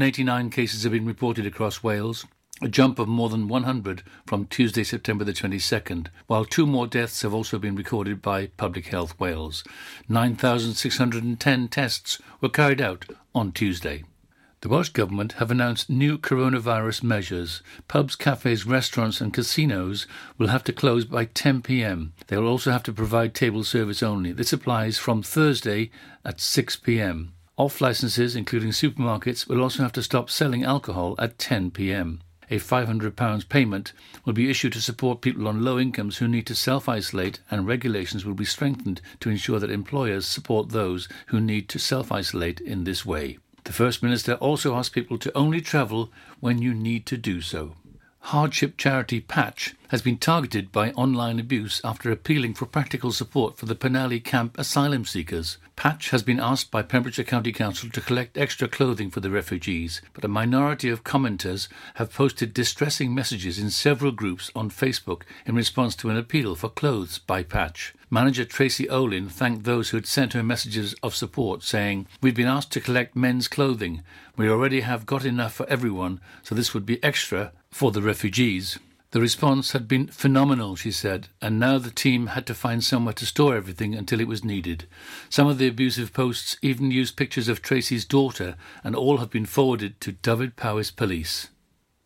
89 cases have been reported across Wales, a jump of more than 100 from Tuesday, September the 22nd, while two more deaths have also been recorded by Public Health Wales. 9,610 tests were carried out on Tuesday. The Welsh Government have announced new coronavirus measures. Pubs, cafes, restaurants, and casinos will have to close by 10 pm. They will also have to provide table service only. This applies from Thursday at 6 pm. Off licenses, including supermarkets, will also have to stop selling alcohol at 10 pm. A £500 payment will be issued to support people on low incomes who need to self isolate, and regulations will be strengthened to ensure that employers support those who need to self isolate in this way. The First Minister also asked people to only travel when you need to do so. Hardship charity Patch has been targeted by online abuse after appealing for practical support for the Penally camp asylum seekers. Patch has been asked by Pembrokeshire County Council to collect extra clothing for the refugees, but a minority of commenters have posted distressing messages in several groups on Facebook in response to an appeal for clothes by Patch. Manager Tracy Olin thanked those who had sent her messages of support, saying, We've been asked to collect men's clothing. We already have got enough for everyone, so this would be extra for the refugees. The response had been phenomenal, she said, and now the team had to find somewhere to store everything until it was needed. Some of the abusive posts even used pictures of Tracy's daughter, and all have been forwarded to Dyfed-Powys Police.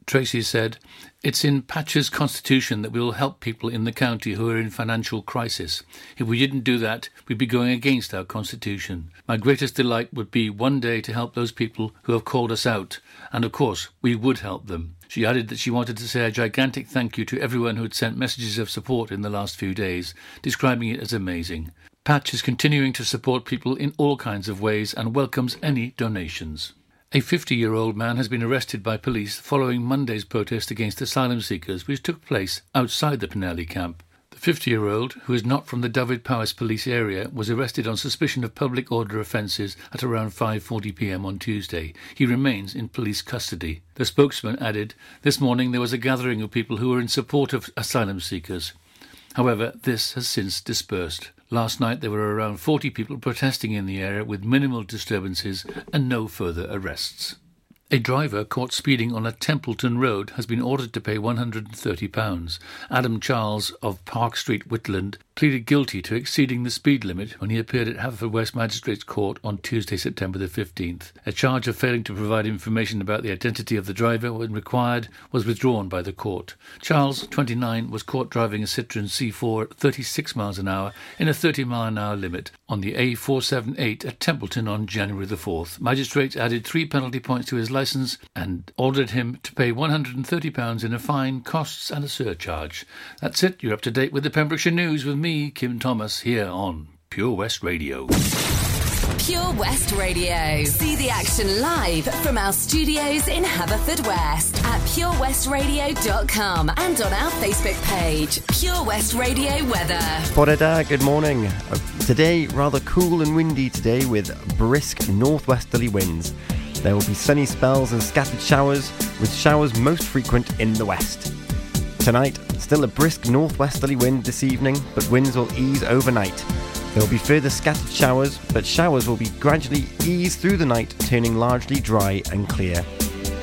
Tracy said, It's in Patch's constitution that we will help people in the county who are in financial crisis. If we didn't do that, we'd be going against our constitution. My greatest delight would be one day to help those people who have called us out, and of course, we would help them. She added that she wanted to say a gigantic thank you to everyone who had sent messages of support in the last few days, describing it as amazing. Patch is continuing to support people in all kinds of ways and welcomes any donations. A 50 year old man has been arrested by police following Monday's protest against asylum seekers, which took place outside the Penally camp. The 50 year old, who is not from the Dyfed-Powys police area, was arrested on suspicion of public order offences at around 5:40 p.m. on Tuesday. He remains in police custody. The spokesman added, "This morning there was a gathering of people who were in support of asylum seekers. However, this has since dispersed. Last night there were around 40 people protesting in the area with minimal disturbances and no further arrests. A driver caught speeding on a Templeton road has been ordered to pay £130. Adam Charles of Park Street, Whitland, pleaded guilty to exceeding the speed limit when he appeared at Haverfordwest Magistrates Court on Tuesday, September the 15th. A charge of failing to provide information about the identity of the driver when required was withdrawn by the court. Charles, 29, was caught driving a Citroen C4 at 36 miles an hour in a 30 mile an hour limit on the A478 at Templeton on January the 4th. Magistrates added three penalty points to his license license and ordered him to pay £130 in a fine, costs, and a surcharge. That's it. You're up to date with the Pembrokeshire News with me, Kim Thomas, here on Pure West Radio. Pure West Radio. See the action live from our studios in Haverfordwest at purewestradio.com and on our Facebook page, Pure West Radio Weather. Porada, good morning. Uh, today, rather cool and windy today with brisk northwesterly winds. There will be sunny spells and scattered showers, with showers most frequent in the west. Tonight, still a brisk northwesterly wind this evening, but winds will ease overnight. There will be further scattered showers, but showers will be gradually eased through the night, turning largely dry and clear.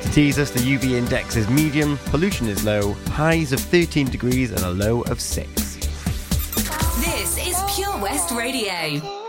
To tease us, the UV index is medium, pollution is low, highs of 13 degrees and a low of 6. This is Pure West Radio.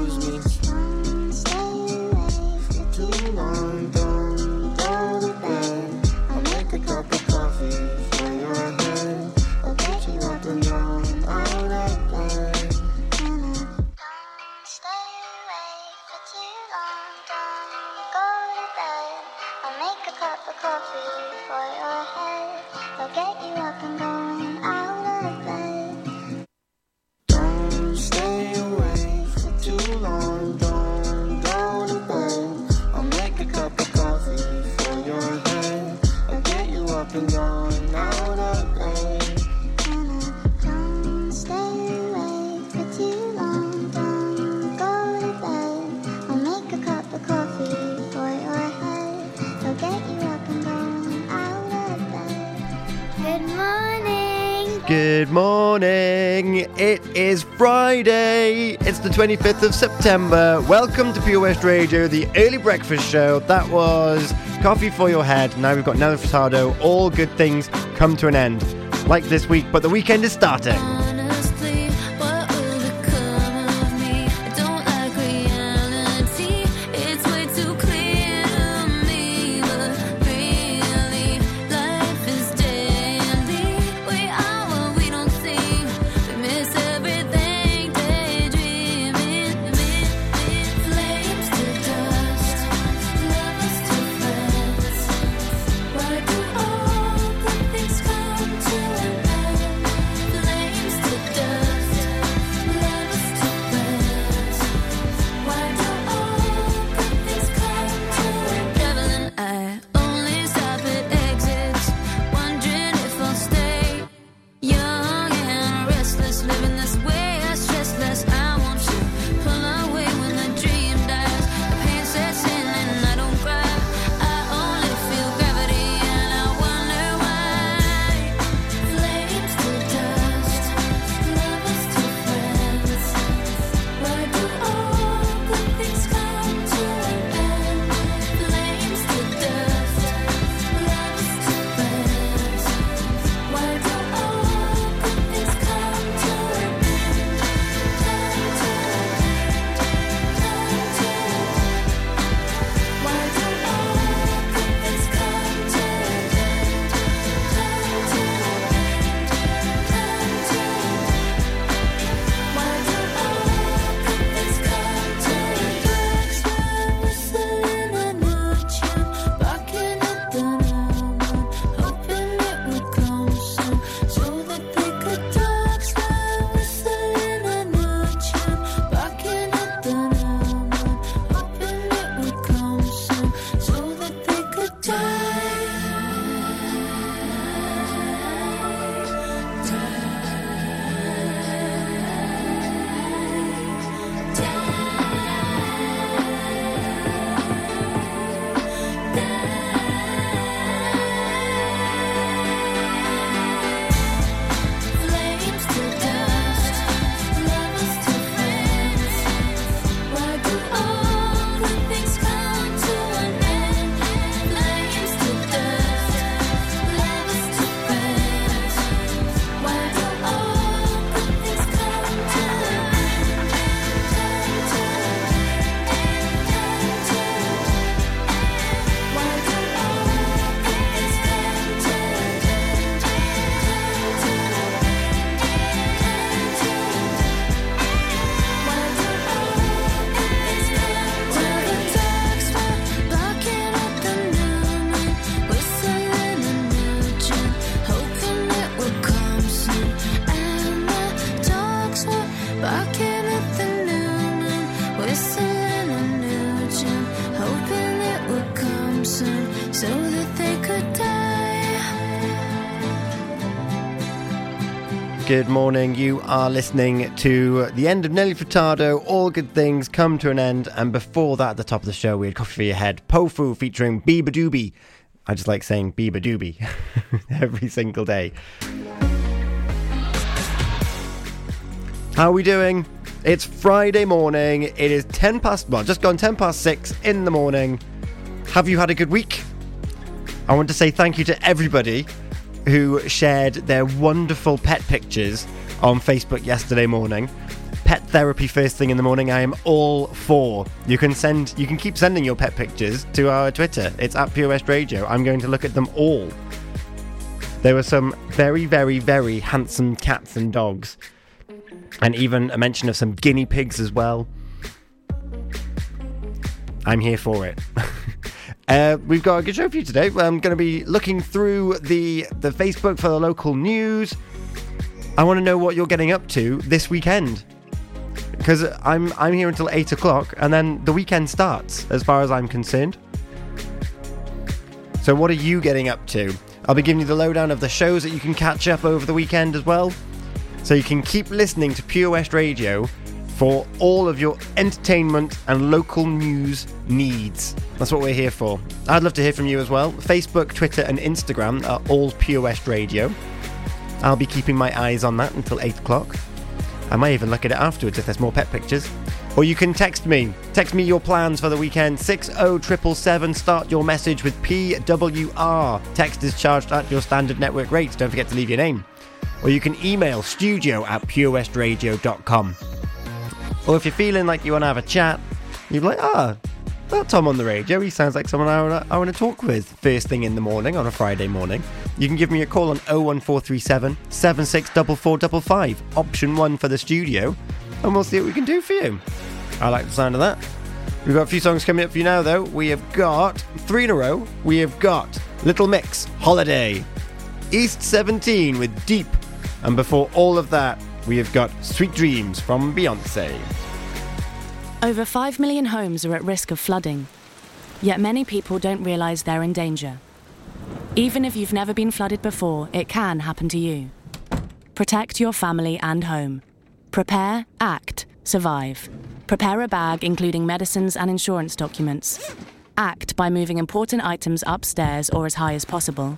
25th of September. Welcome to Pure West Radio, the early breakfast show. That was Coffee for Your Head. Now we've got Nelly Furtado. All good things come to an end. Like this week, but the weekend is starting. Good morning. You are listening to the end of Nelly Furtado. All good things come to an end. And before that, at the top of the show, we had Coffee for Your Head, Powfu featuring beabadoobee. I just like saying beabadoobee every single day. How are we doing? It's Friday morning. It is 10 past, well, just gone 10 past 6 in the morning. Have you had a good week? I want to say thank you to everybody who shared their wonderful pet pictures on Facebook yesterday morning. Pet therapy first thing in the morning, I am all for. You can send you can keep sending your pet pictures to our Twitter. It's at Pure West Radio. I'm going to look at them all. There were some very, very, very handsome cats and dogs. And even a mention of some guinea pigs as well. I'm here for it. Uh, we've got a good show for you today. I'm going to be looking through the the Facebook for the local news. I want to know what you're getting up to this weekend because I'm I'm here until eight o'clock, and then the weekend starts, as far as I'm concerned. So, what are you getting up to? I'll be giving you the lowdown of the shows that you can catch up over the weekend as well. So you can keep listening to Pure West Radio for all of your entertainment and local news needs. That's what we're here for. I'd love to hear from you as well. Facebook, Twitter, and Instagram are all Pure West Radio. I'll be keeping my eyes on that until 8 o'clock. I might even look at it afterwards if there's more pet pictures. Or you can text me. Text me your plans for the weekend. 60777. Start your message with PWR. Text is charged at your standard network rates. Don't forget to leave your name. Or you can email studio at purewestradio.com. Or if you're feeling like you want to have a chat, you're like, ah, that Tom on the radio, he sounds like someone I want, to, I want to talk with first thing in the morning on a Friday morning. You can give me a call on 01437 764455, option one for the studio, and we'll see what we can do for you. I like the sound of that. We've got a few songs coming up for you now, though. We have got three in a row. We have got Little Mix, Holiday, East 17 with Deep, and before all of that, we have got Sweet Dreams from Beyonce. Over 5 million homes are at risk of flooding, yet many people don't realise they're in danger. Even if you've never been flooded before, it can happen to you. Protect your family and home. Prepare, act, survive. Prepare a bag including medicines and insurance documents. Act by moving important items upstairs or as high as possible.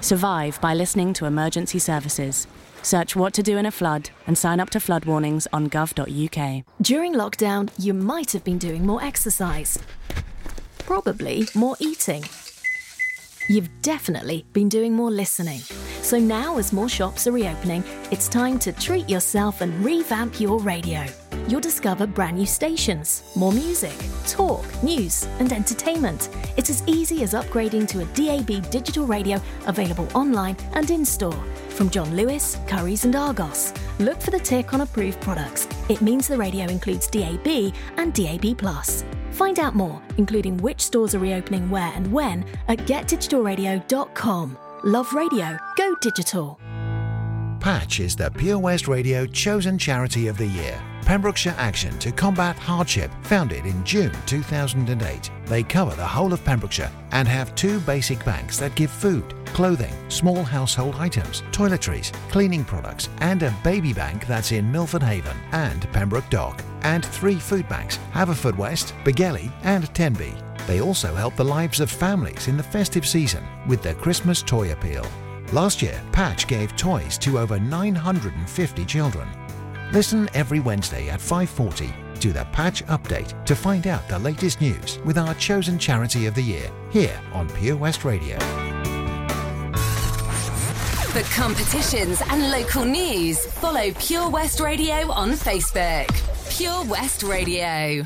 Survive by listening to emergency services. Search what to do in a flood and sign up to flood warnings on gov.uk. During lockdown, you might have been doing more exercise. Probably more eating. You've definitely been doing more listening. So now, as more shops are reopening, it's time to treat yourself and revamp your radio. You'll discover brand new stations, more music, talk, news, and entertainment. It's as easy as upgrading to a DAB digital radio available online and in store from John Lewis, Currys, and Argos. Look for the tick on approved products. It means the radio includes DAB and DAB. Find out more, including which stores are reopening where and when, at getdigitalradio.com. Love radio, go digital. Patch is the Pure West Radio chosen charity of the year. Pembrokeshire Action to Combat Hardship, founded in June 2008. They cover the whole of Pembrokeshire and have two basic banks that give food, clothing, small household items, toiletries, cleaning products, and a baby bank that's in Milford Haven and Pembroke Dock, and three food banks, Haverfordwest, Begelly, and Tenby. They also help the lives of families in the festive season with their Christmas toy appeal. Last year, Patch gave toys to over 950 children. Listen every Wednesday at 5:40 to the Patch Update to find out the latest news with our chosen charity of the year here on Pure West Radio. For competitions and local news, follow Pure West Radio on Facebook. Pure West Radio.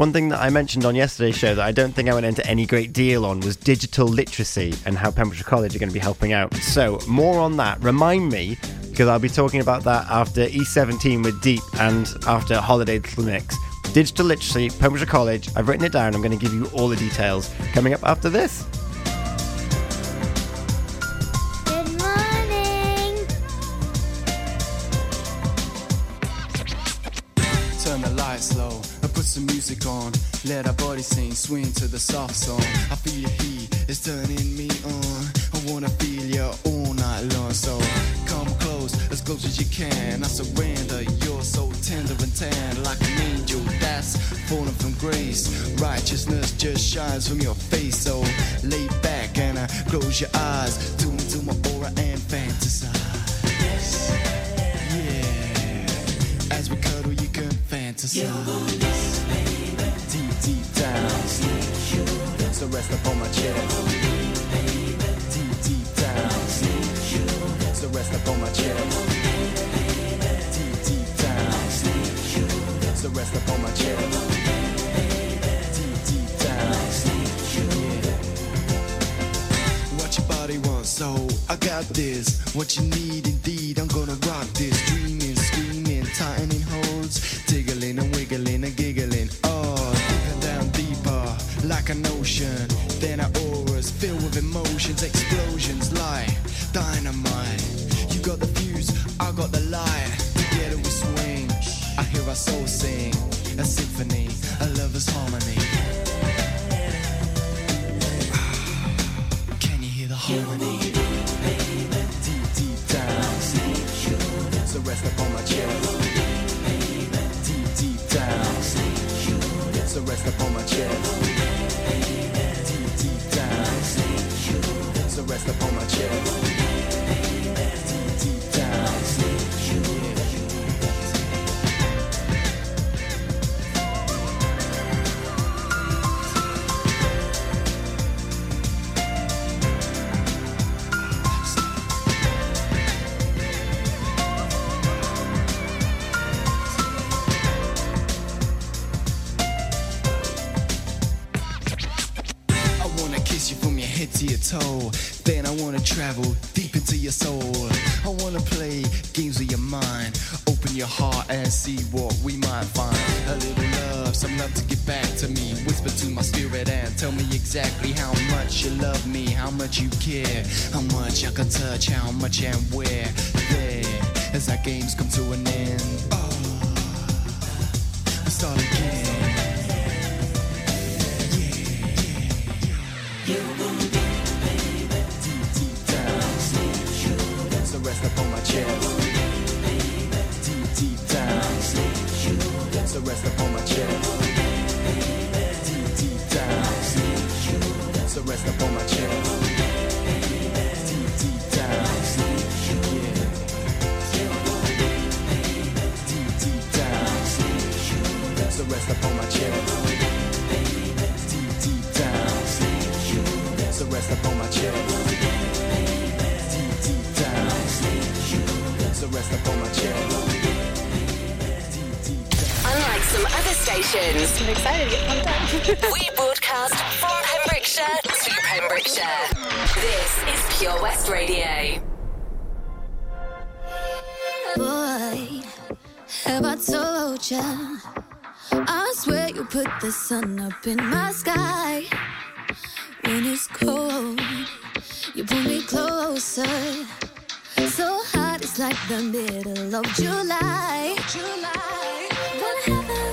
One thing that I mentioned on yesterday's show that I don't think I went into any great deal on was digital literacy and how Pembrokeshire College are going to be helping out. So, more on that. Remind me, because I'll be talking about that after E17 with Deep and after Holiday Mix. Digital literacy, Pembrokeshire College. I've written it down. I'm going to give you all the details coming up after this. Body sing, swing to the soft song. I feel your heat, it's turning me on. I wanna feel you all night long. So come close, as close as you can. I surrender, you're so tender and tan, like an angel that's fallen from grace. Righteousness just shines from your face. So lay back and uh, close your eyes. Tune into my aura and fantasize. Yeah, as we cuddle, you can fantasize. Rest upon my chest. Deep, deep down. So rest upon my chest. Deep, deep down. So rest upon my chest. Deep, deep down. What your body wants, so I got this. What you need, indeed, I'm gonna rock this. Dreaming, screaming, tightening holds, tiggling and wiggling and giggling. Like an ocean. Then our auras filled with emotions, explosions like dynamite. You got the fuse, I got the light. Together we swing. I hear our soul sing, a symphony, a lover's harmony. Can you hear the harmony? Upon To my spirit and tell me exactly how much you love me, how much you care, how much I can touch, how much and where. There, as our games come to an end. Oh, we start again. deep, deep down. So rest upon my chest. Deep, deep down. So rest my chest. Deep, deep. So rest upon my chest. Deep, deep down. Yeah. Deep, deep down. So rest upon my chest. Deep, deep down. So rest upon my chest. Deep, deep down. So rest upon my chest. Deep, deep down. Unlike some other stations, I'm excited to get pumped up. Pembrokeshire. This is Pure West Radio. Boy, have I told ya? I swear you put the sun up in my sky. When it's cold, you pull me closer. So hot, it's like the middle of July. July. Wanna have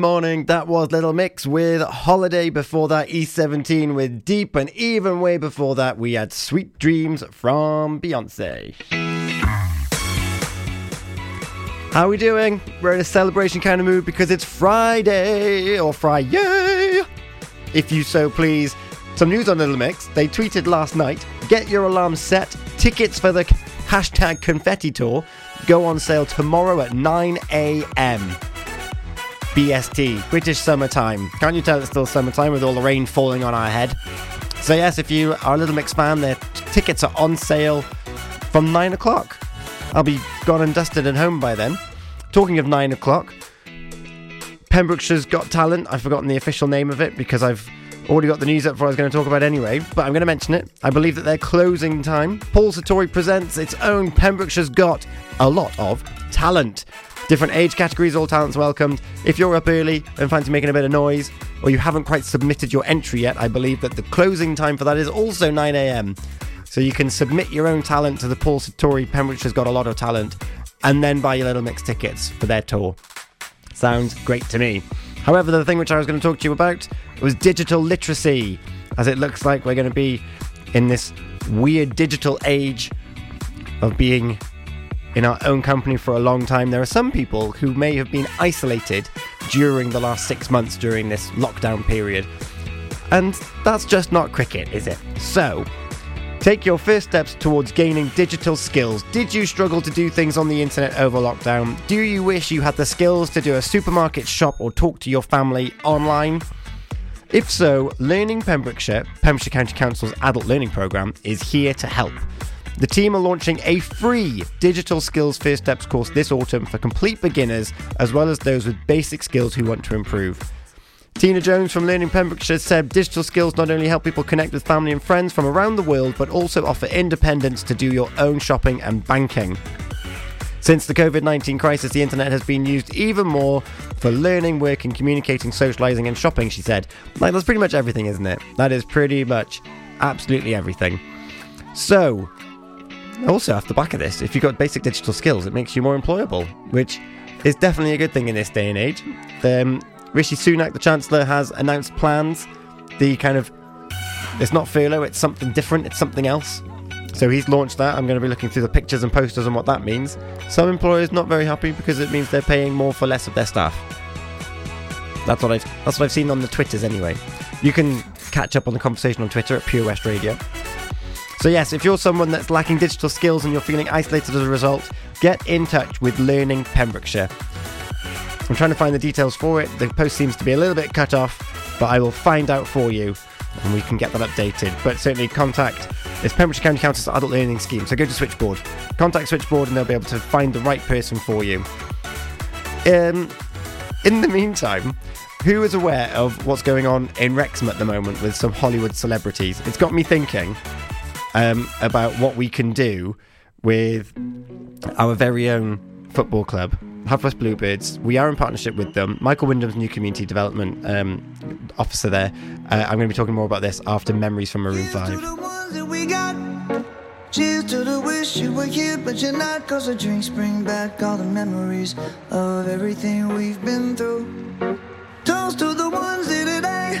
morning. That was Little Mix with Holiday. Before that, E17 with Deep, and even way before that, we had Sweet Dreams from Beyonce. How are we doing? We're in a celebration kind of mood because it's Friday or Friday, if you so please. Some news on Little Mix. They tweeted last night get your alarm set. Tickets for the hashtag confetti tour go on sale tomorrow at 9 a.m. BST, British summertime. Can't you tell it's still summertime with all the rain falling on our head? So, yes, if you are a Little Mix fan, their tickets are on sale from 9 o'clock. I'll be gone and dusted and home by then. Talking of 9 o'clock, Pembrokeshire's Got Talent. I've forgotten the official name of it because I've already got the news up for I was going to talk about anyway, but I'm going to mention it. I believe that their closing time, Paul Sartori presents its own Pembrokeshire's Got a lot of talent. Different age categories, all talents welcomed. If you're up early and fancy making a bit of noise, or you haven't quite submitted your entry yet, I believe that the closing time for that is also 9 a.m. So you can submit your own talent to the Paul Sartori Pembrokeshire's Got a lot of talent, and then buy your little mix tickets for their tour. Sounds great to me. However, the thing which I was going to talk to you about was digital literacy, as it looks like we're going to be in this weird digital age of being in our own company for a long time. There are some people who may have been isolated during the last six months during this lockdown period. And that's just not cricket, is it? So, Take your first steps towards gaining digital skills. Did you struggle to do things on the internet over lockdown? Do you wish you had the skills to do a supermarket shop or talk to your family online? If so, Learning Pembrokeshire, Pembrokeshire County Council's adult learning programme, is here to help. The team are launching a free digital skills first steps course this autumn for complete beginners as well as those with basic skills who want to improve. Tina Jones from Learning Pembrokeshire said digital skills not only help people connect with family and friends from around the world, but also offer independence to do your own shopping and banking. Since the COVID 19 crisis, the internet has been used even more for learning, working, communicating, socialising, and shopping, she said. Like, that's pretty much everything, isn't it? That is pretty much absolutely everything. So, also, off the back of this, if you've got basic digital skills, it makes you more employable, which is definitely a good thing in this day and age. Um, Rishi Sunak, the Chancellor, has announced plans. The kind of, it's not furlough, it's something different, it's something else. So he's launched that. I'm going to be looking through the pictures and posters and what that means. Some employers not very happy because it means they're paying more for less of their staff. That's what I've that's what I've seen on the Twitters anyway. You can catch up on the conversation on Twitter at Pure West Radio. So yes, if you're someone that's lacking digital skills and you're feeling isolated as a result, get in touch with Learning Pembrokeshire. I'm trying to find the details for it. The post seems to be a little bit cut off, but I will find out for you and we can get that updated. But certainly contact it's Pembrokeshire County Council's Adult Learning Scheme. So go to Switchboard, contact Switchboard, and they'll be able to find the right person for you. Um, in the meantime, who is aware of what's going on in Wrexham at the moment with some Hollywood celebrities? It's got me thinking um, about what we can do with our very own football club, Haverford Bluebirds. We are in partnership with them. Michael Wyndham's new community development um, officer there. Uh, I'm going to be talking more about this after Memories from Maroon 5. that we got. Cheers to the wish you were here, but you're not. Cause the drinks bring back all the memories of everything we've been through. Toast to the ones here today.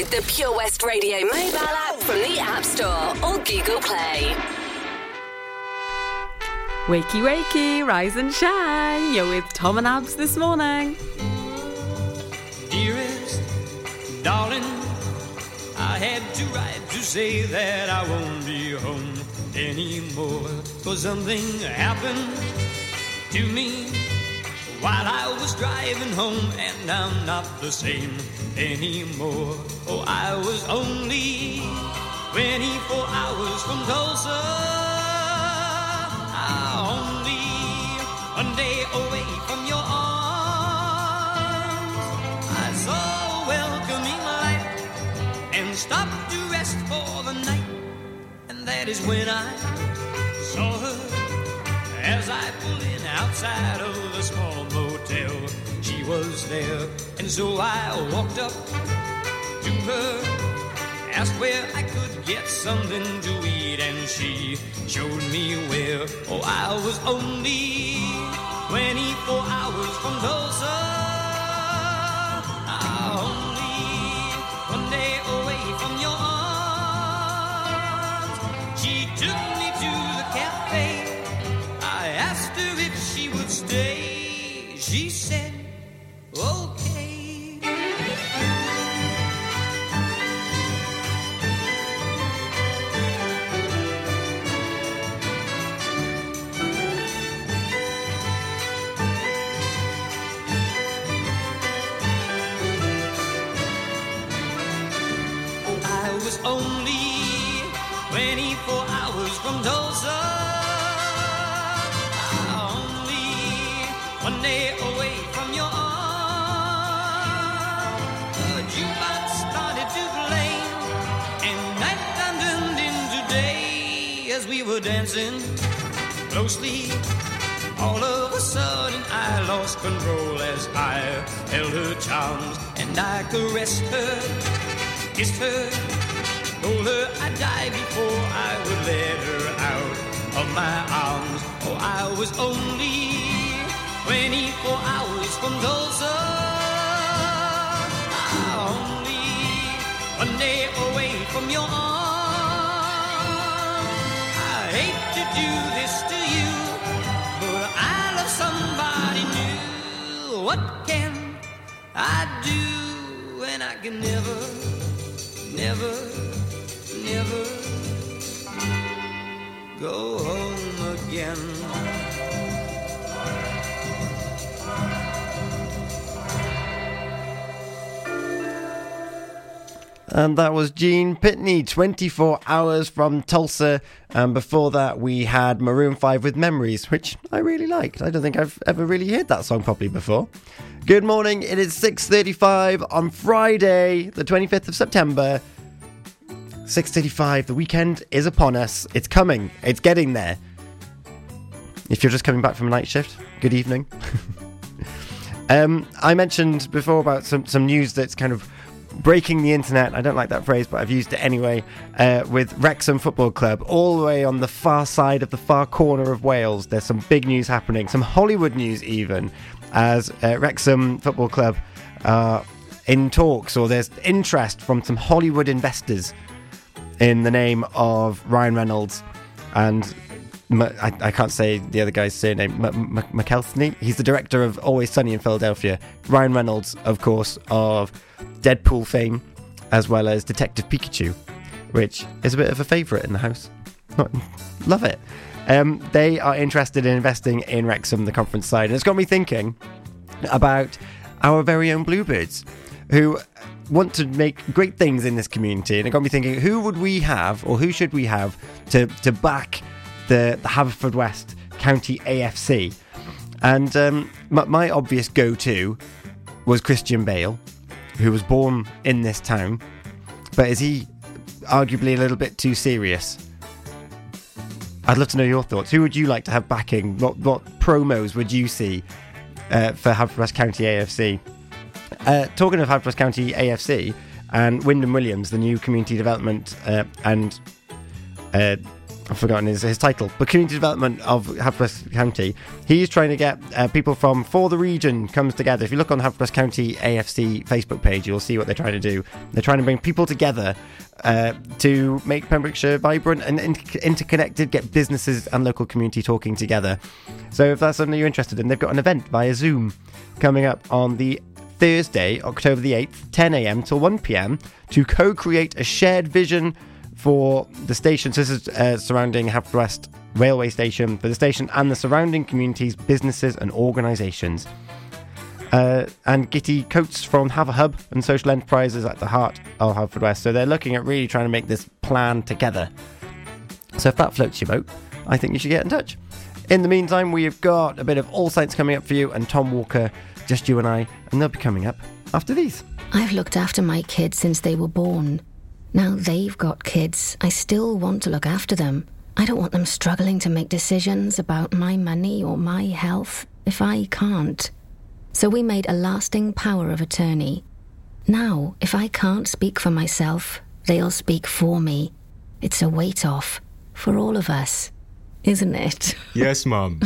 Download the Pure West Radio mobile app from the App Store or Google Play. Wakey, wakey, rise and shine. You're with Tom and Abz this morning. Dearest, darling, I had to write to say that I won't be home anymore. Cause something happened to me while I was driving home, and I'm not the same anymore. Oh, I was only 24 hours from Tulsa. Only one day away from your arms. I saw welcoming light and stopped to rest for the night. And that is when I saw her as I pulled in outside of the small motel. She was there, and so I walked up to her, asked where I could get something to eat, and she showed me where. Oh, I was only 24 hours from Tulsa. Ah, only one day away from your were dancing closely. All of a sudden I lost control as I held her charms and I caressed her, kissed her, told her I'd die before I would let her out of my arms. Oh, I was only 24 hours from Tulsa. Only one day away from your arms. Hate to do this to you, but I love somebody new. What can I do when I can never, never, never go home again? And that was Gene Pitney, 24 hours from Tulsa. And before that, we had Maroon 5 with Memories, which I really liked. I don't think I've ever really heard that song properly before. Good morning. It is 6:35 on Friday, the 25th of September. 6:35. The weekend is upon us. It's coming. It's getting there. If you're just coming back from a night shift, good evening. um, I mentioned before about some some news that's kind of breaking the internet. I don't like that phrase, but I've used it anyway. Uh, with Wrexham Football Club, all the way on the far side of the far corner of Wales, there's some big news happening, some Hollywood news even, as uh, Wrexham Football Club are in talks, or there's interest from some Hollywood investors in the name of Ryan Reynolds and. I can't say the other guy's surname. M- M- McKelthney. He's the director of Always Sunny in Philadelphia. Ryan Reynolds, of course, of Deadpool fame, as well as Detective Pikachu, which is a bit of a favourite in the house. Love it. Um, they are interested in investing in Wrexham, the conference side, and it's got me thinking about our very own Bluebirds, who want to make great things in this community. And it got me thinking, who would we have, or who should we have, to to back the, the Haverfordwest County AFC? And um, my, my obvious go-to was Christian Bale, who was born in this town, but is he arguably a little bit too serious? I'd love to know your thoughts. Who would you like to have backing? What what promos would you see uh, for Haverfordwest County AFC? Uh, talking of Haverfordwest County AFC and Wyndham Williams, the new community development uh, and uh, I've forgotten his, his title, but community development of Haverfordwest County. He's trying to get uh, people from for the region comes together. If you look on the County AFC Facebook page, you'll see what they're trying to do. They're trying to bring people together uh, to make Pembrokeshire vibrant and in- interconnected, get businesses and local community talking together. So if that's something you're interested in, they've got an event via Zoom coming up on the Thursday, October the 8th, 10 a.m. till 1 p.m. to co create a shared vision for the station. So this is uh, surrounding Haverfordwest Railway Station for the station and the surrounding communities, businesses, and organisations. Uh, and Gitty Coates from Haverhub and Social Enterprises at the heart of Haverfordwest. So they're looking at really trying to make this plan together. So if that floats your boat, I think you should get in touch. In the meantime, we've got a bit of All Saints coming up for you and Tom Walker, just you and I, and they'll be coming up after these. I've looked after my kids since they were born. Now they've got kids. I still want to look after them. I don't want them struggling to make decisions about my money or my health if I can't. So we made a lasting power of attorney. Now, if I can't speak for myself, they'll speak for me. It's a weight off for all of us, isn't it? Yes, Mum.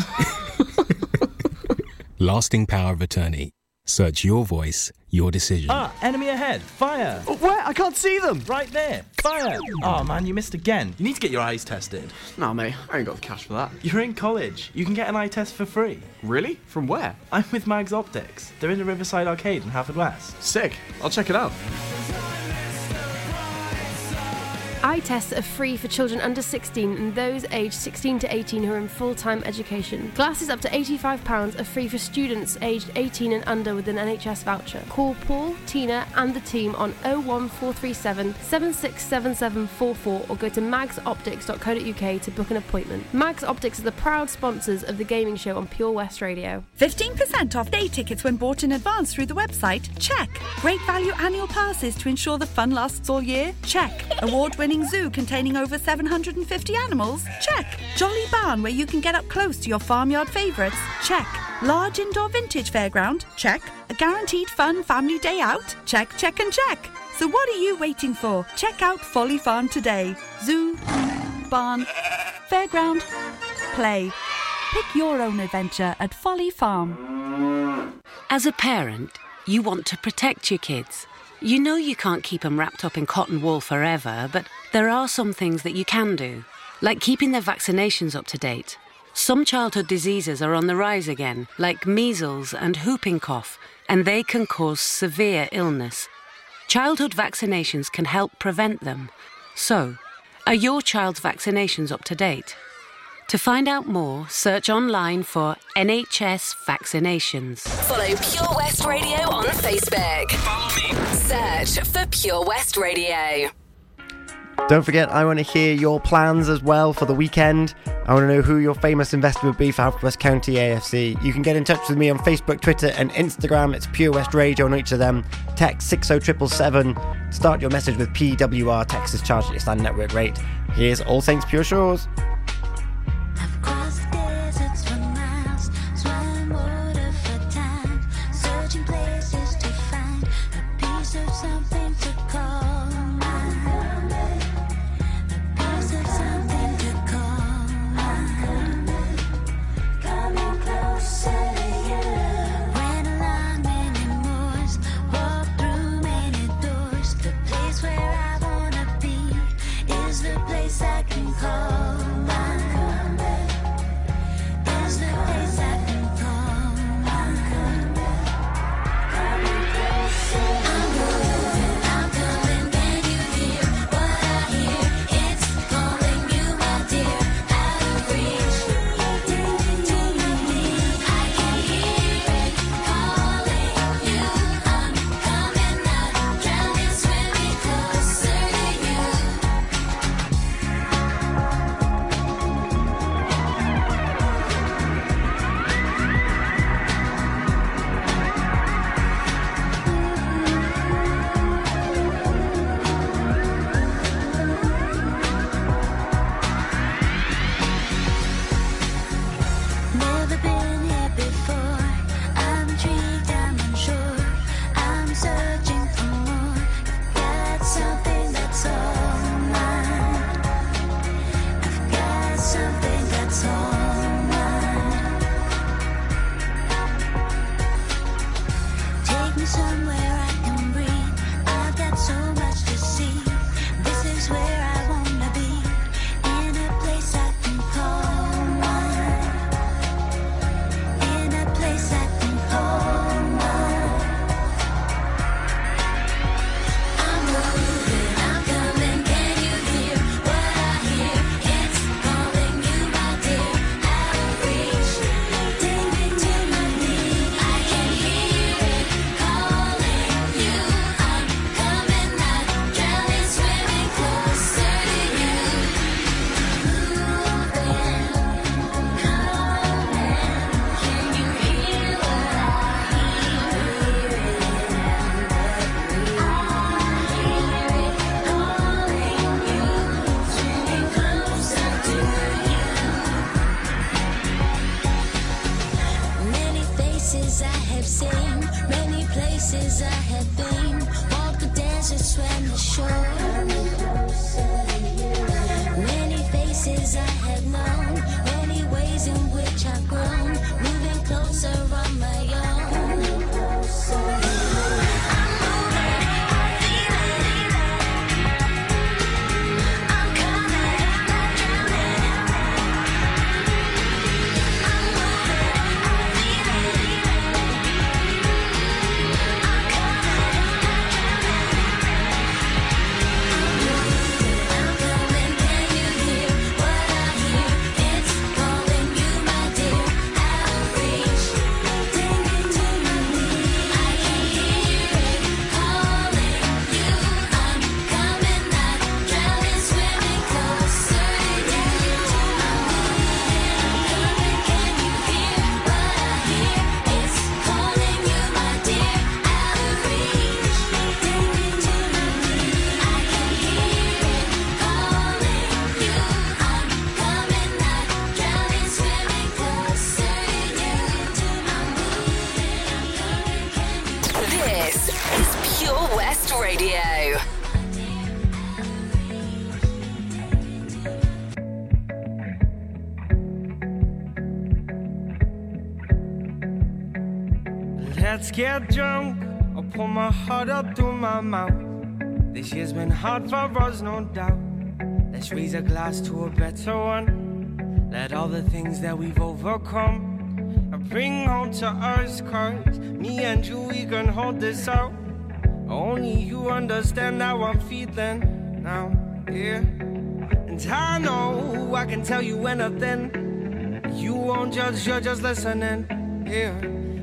Lasting power of attorney. Search your voice, your decision. Ah, enemy ahead. Fire. Where? I can't see them. Right there. Fire. Oh man, you missed again. You need to get your eyes tested. Nah, mate, I ain't got the cash for that. You're in college. You can get an eye test for free. Really? From where? I'm with Mags Optics. They're in the Riverside Arcade in Haverfordwest. Sick. I'll check it out. Eye tests are free for children under 16 and those aged 16 to 18 who are in full time education. Glasses up to £85 are free for students aged 18 and under with an NHS voucher. Call Paul, Tina, and the team on 01437 767744 or go to magsoptics.co.uk to book an appointment. Mags Optics are the proud sponsors of the gaming show on Pure West Radio. 15% off day tickets when bought in advance through the website? Check. Great value annual passes to ensure the fun lasts all year? Check. Award winning award-winning zoo containing over 750 animals? Check. Jolly Barn where you can get up close to your farmyard favourites? Check. Large indoor vintage fairground? Check. A guaranteed fun family day out? Check, check and check. So what are you waiting for? Check out Folly Farm today. Zoo, barn, fairground, play. Pick your own adventure at Folly Farm. As a parent, you want to protect your kids. You know you can't keep them wrapped up in cotton wool forever, but there are some things that you can do, like keeping their vaccinations up to date. Some childhood diseases are on the rise again, like measles and whooping cough, and they can cause severe illness. Childhood vaccinations can help prevent them. So, are your child's vaccinations up to date? To find out more, search online for NHS vaccinations. Follow Pure West Radio on Facebook. Follow me. Search for Pure West Radio. Don't forget, I want to hear your plans as well for the weekend. I want to know who your famous investor would be for West County AFC. You can get in touch with me on Facebook, Twitter, and Instagram. It's Pure West Radio on each of them. Text 60777. Start your message with PWR. Texas charge at your standard network rate. Here's All Saints Pure Shores. My mouth. This year's been hard for us, no doubt. Let's raise a glass to a better one. Let all the things that we've overcome bring home to us. Cause me and you, we can hold this out. Only you understand how I'm feeling now, yeah. And I know I can tell you anything. You won't judge, you're just listening, yeah.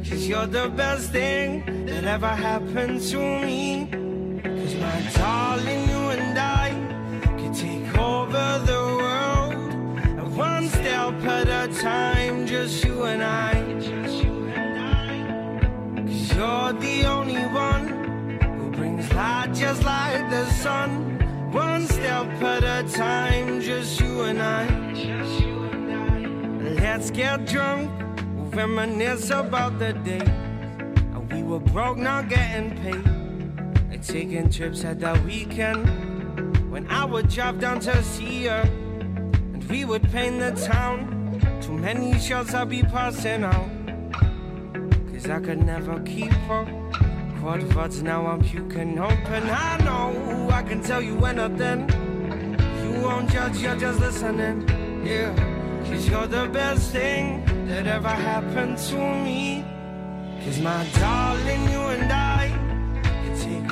Cause you're the best thing that ever happened to me. Just you and I. Trust you and I Cause you're the only one who brings light just like the sun. One step at a time, just you and I. Let's get drunk, we'll reminisce about the day. We were broke, not getting paid. Taking trips at the weekend. When I would drive down to see her, and we would paint the town. Too many shots I'd be passing out. Cause I could never keep up. Quad vods, now I'm puking open. I know I can tell you anything. You won't judge, you're just listening. Yeah, cause you're the best thing that ever happened to me. Cause my darling, you and I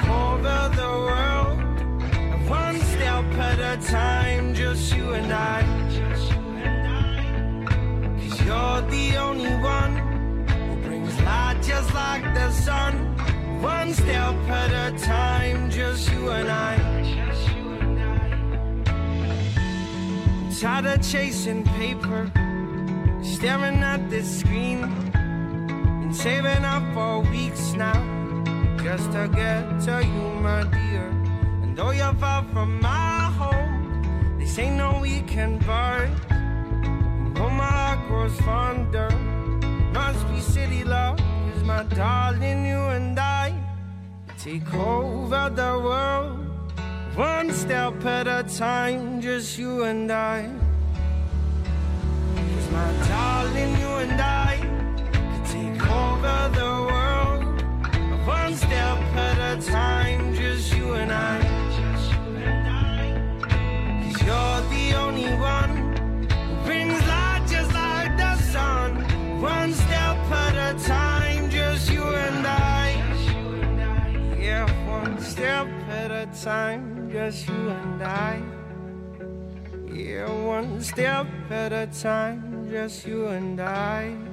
over the world. One step at a time, just you and I. Cause you're the only one who brings light just like the sun. One step at a time, just you and I. Tired of chasing paper, staring at this screen, and saving up for weeks now, just to get to you, my dear. And though you're far from my home, this ain't no weekend. And though my heart grows fonder, must be city love, cause my darling, you and I take over the world. One step at a time, just you and I. Cause my darling, you and I can take over the world. One step at a time, just you and I. Cause you're the only one who brings light just like the sun. One step at a time, just you and I. Yeah, one step at a time, just you and I. Yeah, one step at a time, just you and I.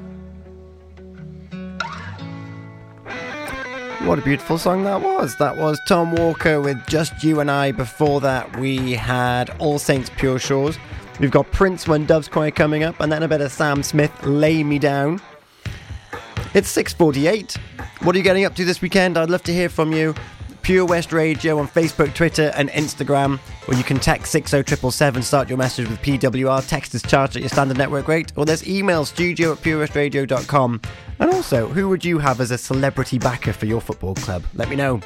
What a beautiful song that was. That was Tom Walker with Just You and I. Before that, we had All Saints Pure Shores. We've got Prince When Doves Cry coming up, and then a bit of Sam Smith, Lay Me Down. It's 6.48. What are you getting up to this weekend? I'd love to hear from you. Pure West Radio on Facebook, Twitter, and Instagram, or you can text 60777, start your message with PWR, text is charged at your standard network rate, or there's email studio at purewestradio.com. And also, who would you have as a celebrity backer for your football club? Let me know.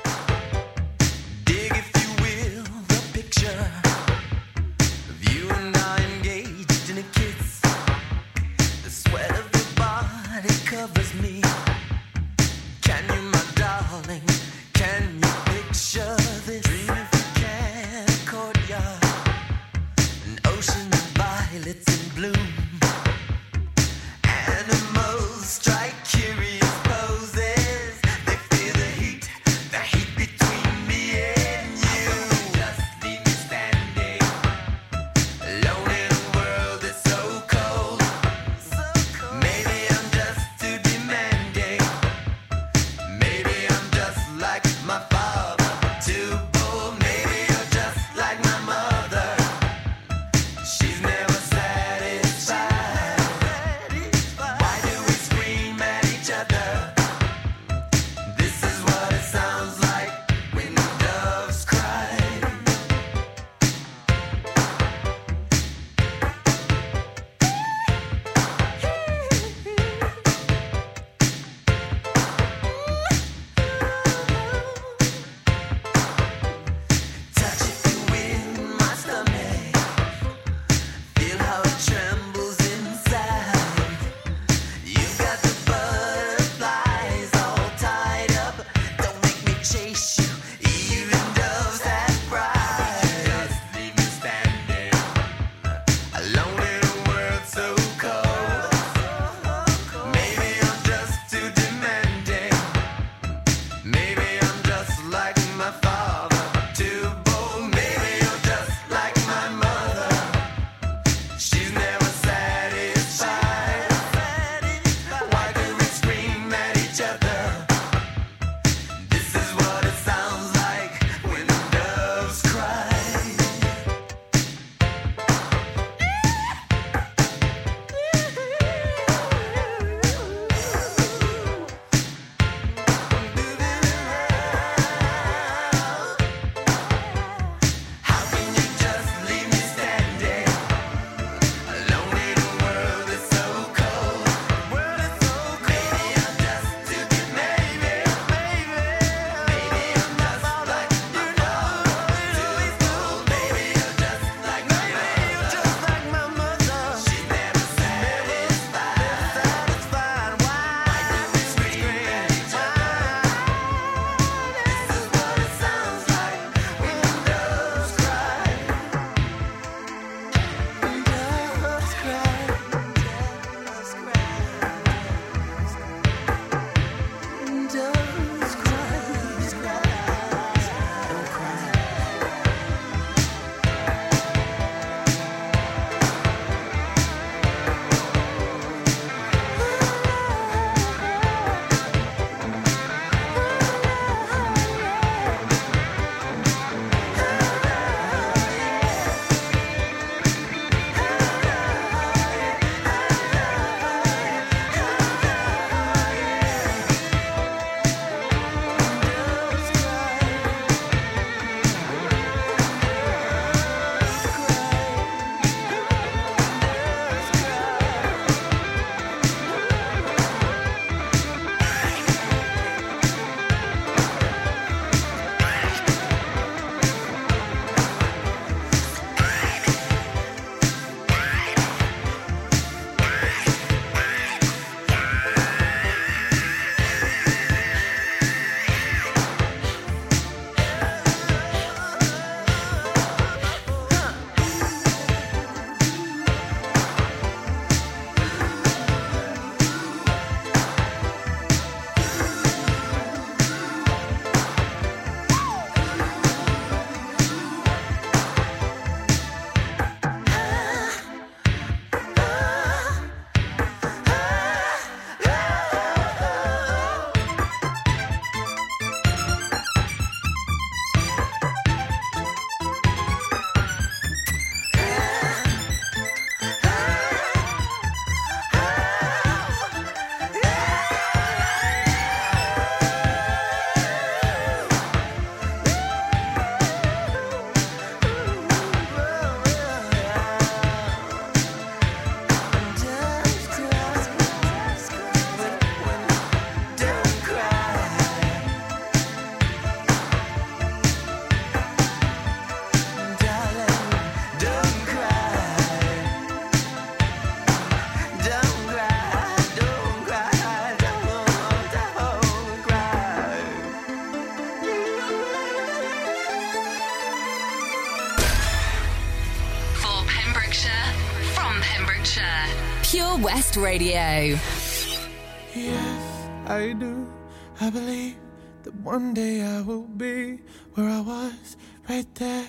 I believe that one day I will be where I was, right there,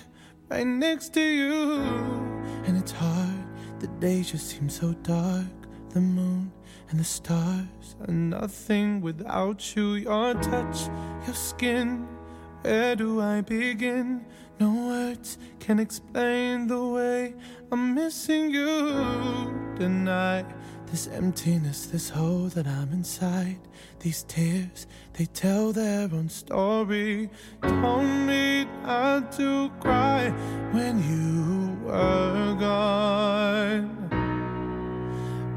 right next to you. And it's hard, the days just seem so dark. The moon and the stars are nothing without you. Your touch, your skin, where do I begin? No words can explain the way I'm missing you tonight. This emptiness, this hole that I'm inside. These tears, they tell their own story. Told me not to cry when you were gone.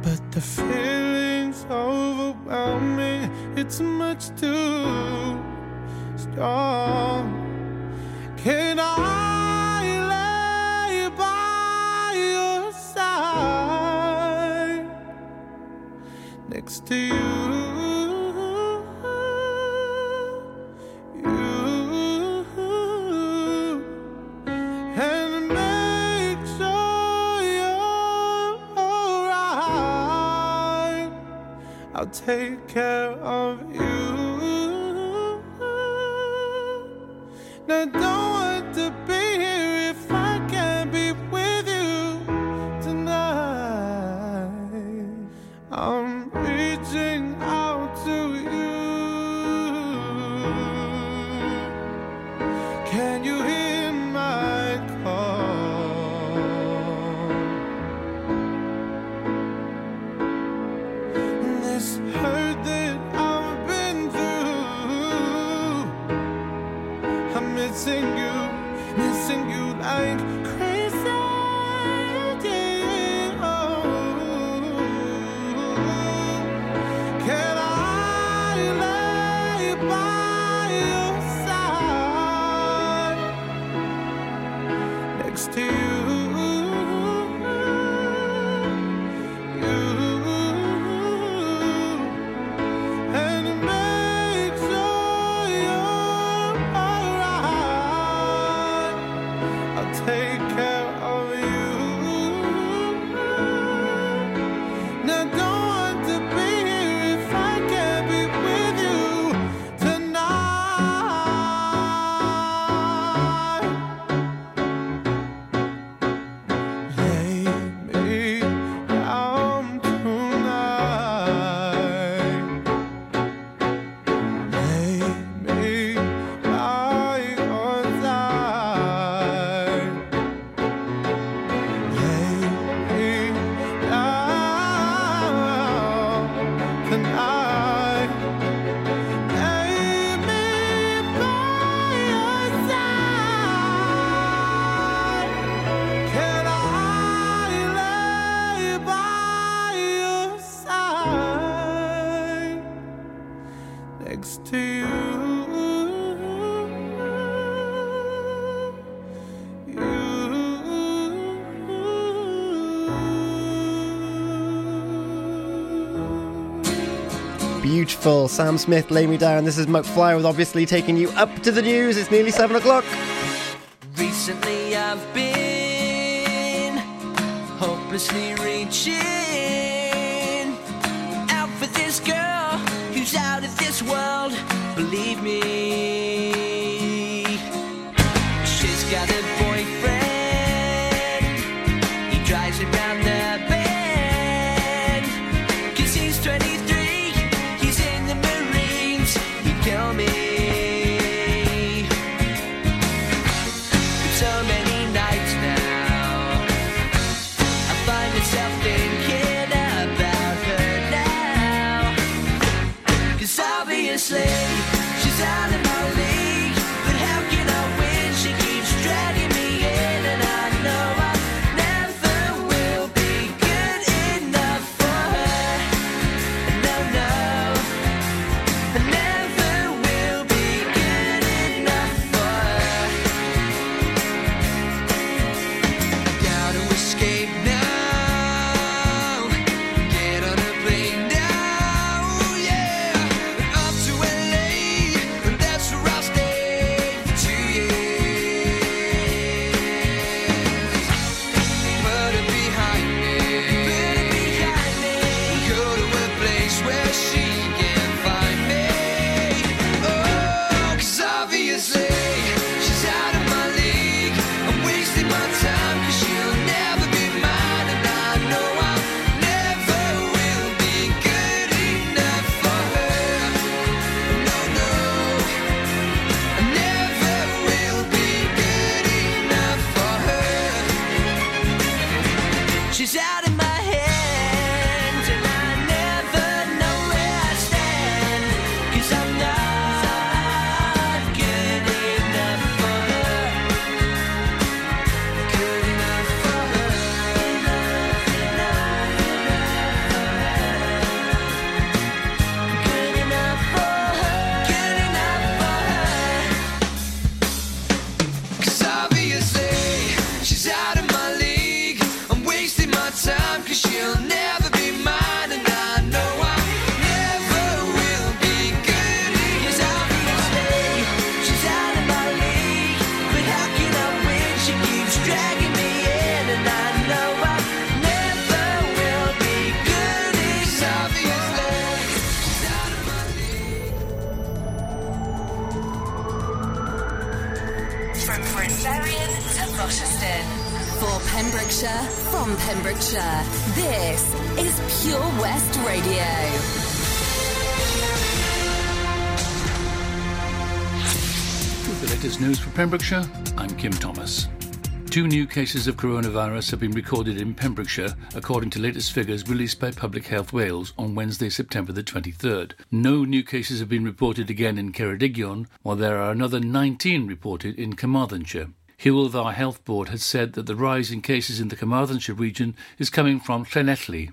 But the feeling's overwhelming, it's much too strong. Can I lay by your side next to you? You take care of you. Now, don't want to be here Beautiful. Sam Smith, lay me down. This is McFly with obviously taking you up to the news. It's nearly seven o'clock. Recently I've been hopelessly reaching out for this girl who's out of this world. Believe me, Pembrokeshire, I'm Kim Thomas. Two new cases of coronavirus have been recorded in Pembrokeshire, according to latest figures released by Public Health Wales on Wednesday, September the 23rd. No new cases have been reported again in Ceredigion, while there are another 19 reported in Carmarthenshire. Dda Health Board has said that the rise in cases in the Carmarthenshire region is coming from Llanelli.